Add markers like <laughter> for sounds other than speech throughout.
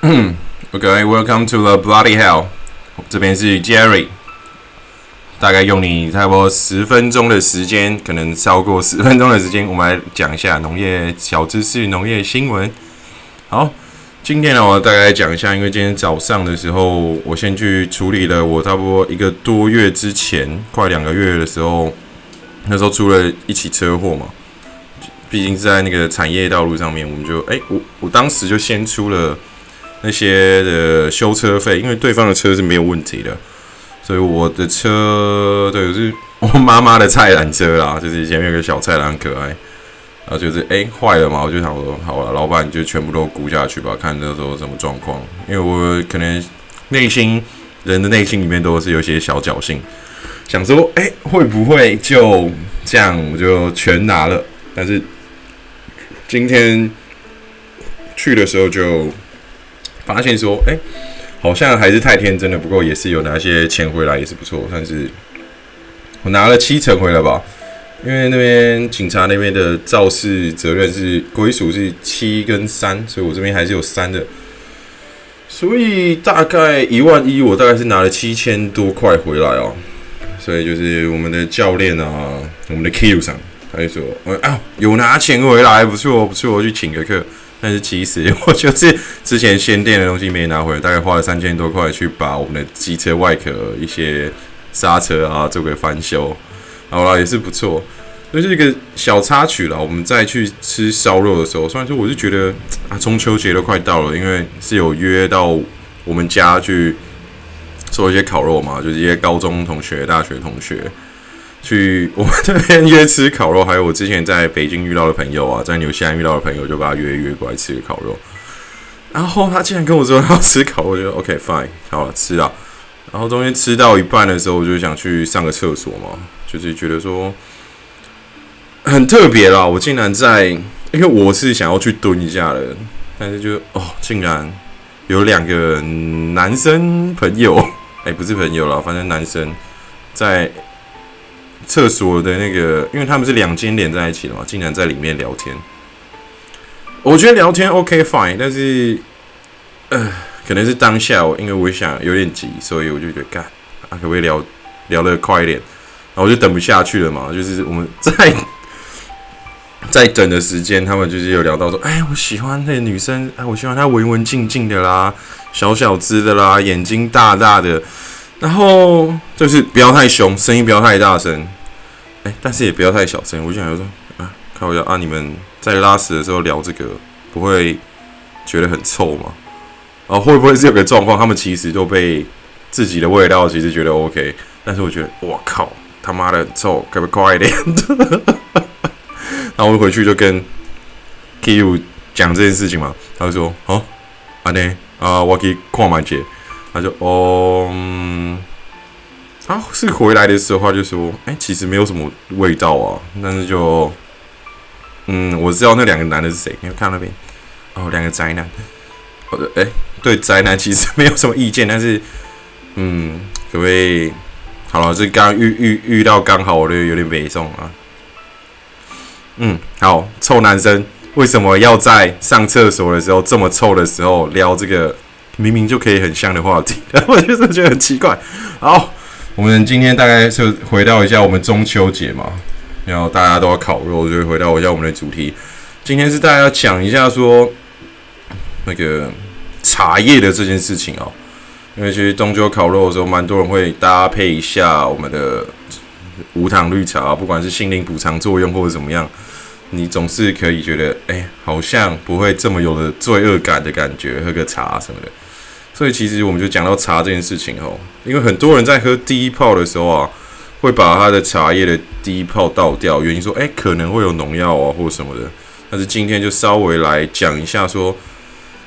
OK，Welcome to the bloody hell。这边是 Jerry，大概用你差不多十分钟的时间，可能超过十分钟的时间，我们来讲一下农业小知识、农业新闻。好，今天呢，我大概讲一下，因为今天早上的时候，我先去处理了我差不多一个多月之前，快两个月的时候，那时候出了一起车祸嘛。毕竟是在那个产业道路上面，我们就哎，我我当时就先出了那些的修车费，因为对方的车是没有问题的，所以我的车对是我妈妈的菜篮车啦，就是前面有个小菜篮，很可爱。然后就是哎坏了嘛，我就想说好了，老板就全部都估下去吧，看那时候什么状况。因为我可能内心人的内心里面都是有些小侥幸，想说哎会不会就这样我就全拿了，但是。今天去的时候就发现说，哎，好像还是太天真了。不过也是有拿些钱回来，也是不错。但是我拿了七成回来吧，因为那边警察那边的肇事责任是归属是七跟三，所以我这边还是有三的。所以大概一万一，我大概是拿了七千多块回来哦。所以就是我们的教练啊，我们的 Q 上。他就说：“我啊，有拿钱回来，不错不错，我去请个客。<laughs> 但是其实我就是之前先店的东西没拿回来，大概花了三千多块去把我们的机车外壳一些刹车啊做个翻修，好啦，也是不错。就是一个小插曲了。我们再去吃烧肉的时候，虽然说我是觉得啊，中秋节都快到了，因为是有约到我们家去做一些烤肉嘛，就是一些高中同学、大学同学。”去我们这边约吃烤肉，还有我之前在北京遇到的朋友啊，在纽西兰遇到的朋友，就把他约约过来吃个烤肉。然后他竟然跟我说要吃烤肉，我觉得 OK fine，<laughs> 好了吃啊。然后中间吃到一半的时候，我就想去上个厕所嘛，就是觉得说很特别啦。我竟然在，因为我是想要去蹲一下的，但是就哦，竟然有两个男生朋友，哎，不是朋友了，反正男生在。厕所的那个，因为他们是两间连在一起的嘛，竟然在里面聊天。我觉得聊天 OK fine，但是，呃，可能是当下我，因为我想有点急，所以我就觉得干啊，可不可以聊聊得快一点？然后我就等不下去了嘛，就是我们在 <laughs> 在等的时间，他们就是有聊到说，哎，我喜欢那个女生，哎，我喜欢她文文静静的啦，小小只的啦，眼睛大大的，然后就是不要太凶，声音不要太大声。但是也不要太小声，我就想说啊，开玩笑啊，你们在拉屎的时候聊这个，不会觉得很臭吗？啊，会不会是有个状况，他们其实都被自己的味道其实觉得 OK，但是我觉得我靠，他妈的臭，可不可以快一点？<laughs> 然后我回去就跟 K U 讲这件事情嘛，他就说哦，阿内啊，我可以看满姐，他就哦。他是回来的时候他就说：“哎，其实没有什么味道啊。”但是就，嗯，我知道那两个男的是谁，你看那边哦，两个宅男。我的，哎，对宅男其实没有什么意见，但是，嗯，可不可以？好了，这刚遇遇遇到刚好，我就有点悲送啊。嗯，好，臭男生为什么要在上厕所的时候这么臭的时候聊这个明明就可以很香的话题？<laughs> 我就是觉得很奇怪。好。我们今天大概是回到一下我们中秋节嘛，然后大家都要烤肉，就回到一下我们的主题。今天是大家要讲一下说那个茶叶的这件事情哦，因为其实中秋烤肉的时候，蛮多人会搭配一下我们的无糖绿茶，不管是心灵补偿作用或者怎么样，你总是可以觉得哎，好像不会这么有的罪恶感的感觉，喝个茶什么的。所以其实我们就讲到茶这件事情哦，因为很多人在喝第一泡的时候啊，会把他的茶叶的第一泡倒掉，原因说，哎，可能会有农药啊或什么的。但是今天就稍微来讲一下，说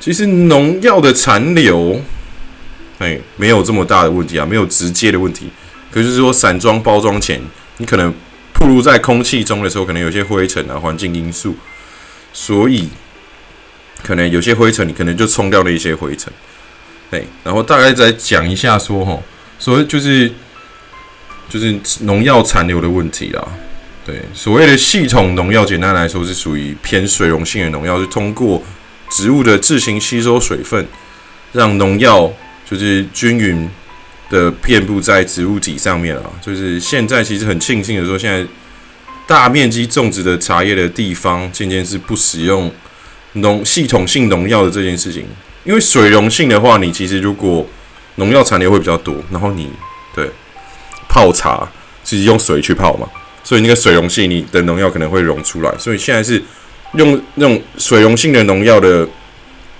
其实农药的残留，哎，没有这么大的问题啊，没有直接的问题。可是说散装包装前，你可能暴露在空气中的时候，可能有些灰尘啊，环境因素，所以可能有些灰尘，你可能就冲掉了一些灰尘。对，然后大概再讲一下说哈，所谓就是就是农药残留的问题啦。对，所谓的系统农药，简单来说是属于偏水溶性的农药，是通过植物的自行吸收水分，让农药就是均匀的遍布在植物体上面啊。就是现在其实很庆幸的说，现在大面积种植的茶叶的地方，渐渐是不使用农系统性农药的这件事情。因为水溶性的话，你其实如果农药残留会比较多，然后你对泡茶是用水去泡嘛，所以那个水溶性你的农药可能会溶出来，所以现在是用那种水溶性的农药的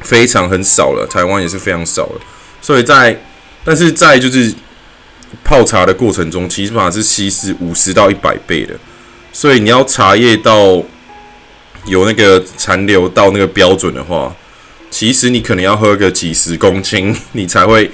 非常很少了，台湾也是非常少了，所以在但是在就是泡茶的过程中，起码是稀释五十到一百倍的，所以你要茶叶到有那个残留到那个标准的话。其实你可能要喝个几十公斤，<laughs> 你才会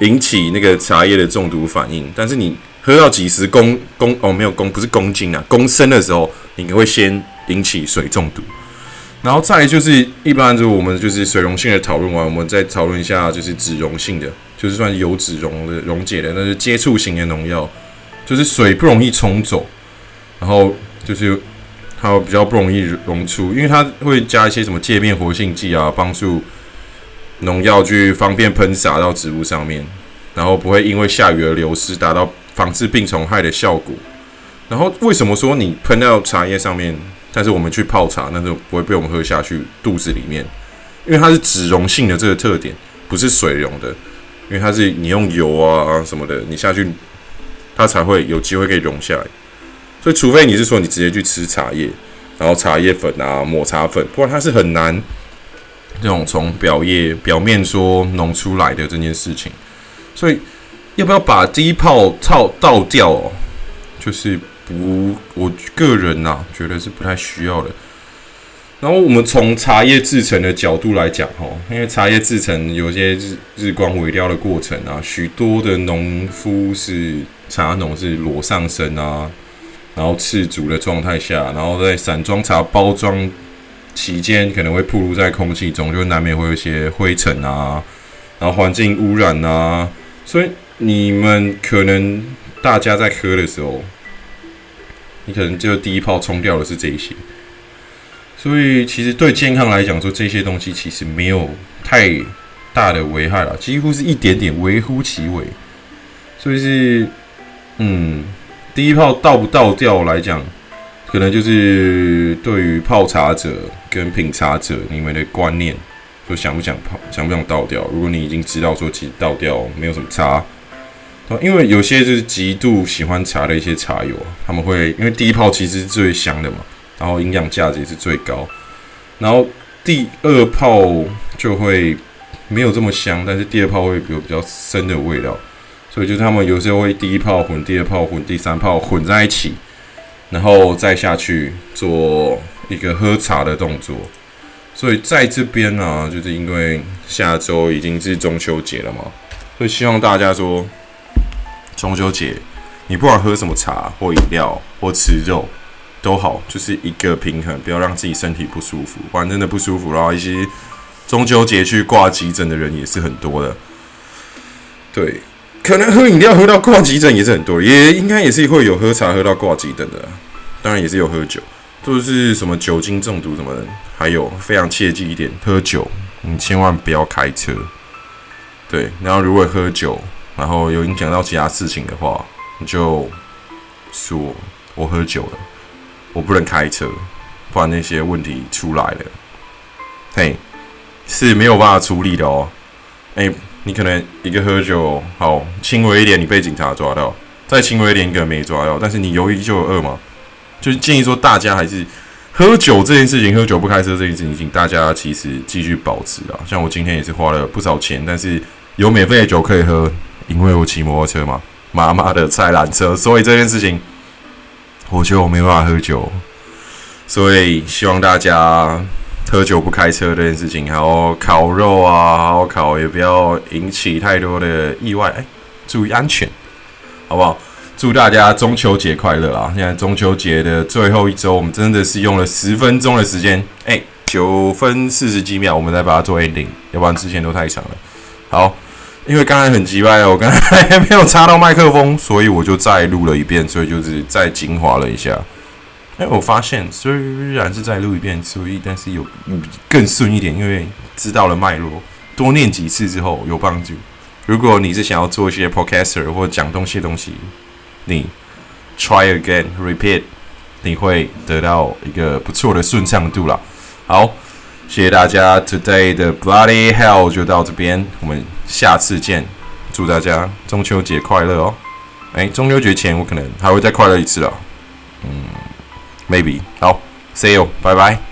引起那个茶叶的中毒反应。但是你喝到几十公公哦，没有公不是公斤啊，公升的时候，你会先引起水中毒。然后再就是一般就我们就是水溶性的讨论完，我们再讨论一下就是脂溶性的，就是算油脂溶的溶解的，那是接触型的农药，就是水不容易冲走，然后就是。它比较不容易溶出，因为它会加一些什么界面活性剂啊，帮助农药去方便喷洒到植物上面，然后不会因为下雨而流失，达到防治病虫害的效果。然后为什么说你喷到茶叶上面，但是我们去泡茶，那就不会被我们喝下去肚子里面？因为它是脂溶性的这个特点，不是水溶的，因为它是你用油啊什么的，你下去它才会有机会可以溶下来。所以，除非你是说你直接去吃茶叶，然后茶叶粉啊、抹茶粉，不然它是很难这种从表叶表面说浓出来的这件事情。所以，要不要把第一泡倒倒掉？哦？就是不，我个人呐觉得是不太需要的。然后，我们从茶叶制成的角度来讲，哦，因为茶叶制成有些日日光萎凋的过程啊，许多的农夫是茶农是裸上身啊。然后赤足的状态下，然后在散装茶包装期间，可能会暴露在空气中，就难免会有一些灰尘啊，然后环境污染啊。所以你们可能大家在喝的时候，你可能就第一泡冲掉的是这一些。所以其实对健康来讲，说这些东西其实没有太大的危害了，几乎是一点点，微乎其微。所以是，嗯。第一泡倒不倒掉来讲，可能就是对于泡茶者跟品茶者你们的观念，就想不想泡，想不想倒掉？如果你已经知道说其实倒掉没有什么差，因为有些就是极度喜欢茶的一些茶友，他们会因为第一泡其实是最香的嘛，然后营养价值也是最高，然后第二泡就会没有这么香，但是第二泡会有比较深的味道。所以就是他们有时候会第一泡混，第二泡混，第三泡混在一起，然后再下去做一个喝茶的动作。所以在这边呢，就是因为下周已经是中秋节了嘛，所以希望大家说中秋节你不管喝什么茶或饮料或吃肉都好，就是一个平衡，不要让自己身体不舒服。不然真的不舒服，然后一些中秋节去挂急诊的人也是很多的，对。可能喝饮料喝到挂急诊也是很多，也应该也是会有喝茶喝到挂急诊的，当然也是有喝酒，都是什么酒精中毒什么的，还有非常切记一点，喝酒你千万不要开车，对，然后如果喝酒，然后有影响到其他事情的话，你就说我喝酒了，我不能开车，不然那些问题出来了，嘿，是没有办法处理的哦，哎。你可能一个喝酒好轻微一点，你被警察抓到；再轻微一点，一个没抓到。但是你犹一就有二嘛，就是建议说大家还是喝酒这件事情，喝酒不开车这件事情，大家其实继续保持啊。像我今天也是花了不少钱，但是有免费的酒可以喝，因为我骑摩托车嘛，妈妈的菜缆车，所以这件事情我觉得我没办法喝酒，所以希望大家。喝酒不开车这件事情，还有烤肉啊，还有烤也不要引起太多的意外，哎，注意安全，好不好？祝大家中秋节快乐啊！现在中秋节的最后一周，我们真的是用了十分钟的时间，哎，九分四十几秒，我们再把它做 ending，要不然之前都太长了。好，因为刚才很急歪哦，我刚才没有插到麦克风，所以我就再录了一遍，所以就是再精华了一下。哎，我发现虽然是再录一遍，所以但是有更顺一点，因为知道了脉络。多念几次之后有帮助。如果你是想要做一些 podcaster 或讲东西的东西，你 try again repeat，你会得到一个不错的顺畅度了。好，谢谢大家，today 的 bloody hell 就到这边，我们下次见，祝大家中秋节快乐哦！哎，中秋节前我可能还会再快乐一次了，嗯 Maybe. Oh, see you. Bye bye.